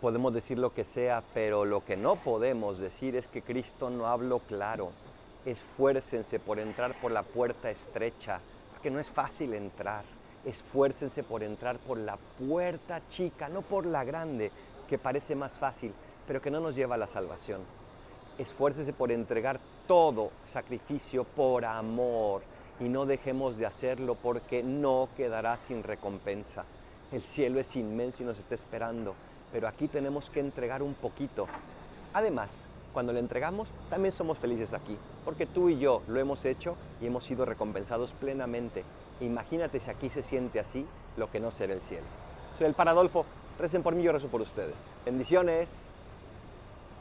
Podemos decir lo que sea, pero lo que no podemos decir es que Cristo no habló claro. Esfuércense por entrar por la puerta estrecha, porque no es fácil entrar. Esfuércense por entrar por la puerta chica, no por la grande, que parece más fácil, pero que no nos lleva a la salvación. Esfuércense por entregar todo sacrificio por amor y no dejemos de hacerlo porque no quedará sin recompensa. El cielo es inmenso y nos está esperando pero aquí tenemos que entregar un poquito. Además, cuando le entregamos, también somos felices aquí, porque tú y yo lo hemos hecho y hemos sido recompensados plenamente. Imagínate si aquí se siente así, lo que no será el cielo. Soy el Paradolfo, recen por mí, yo rezo por ustedes. Bendiciones.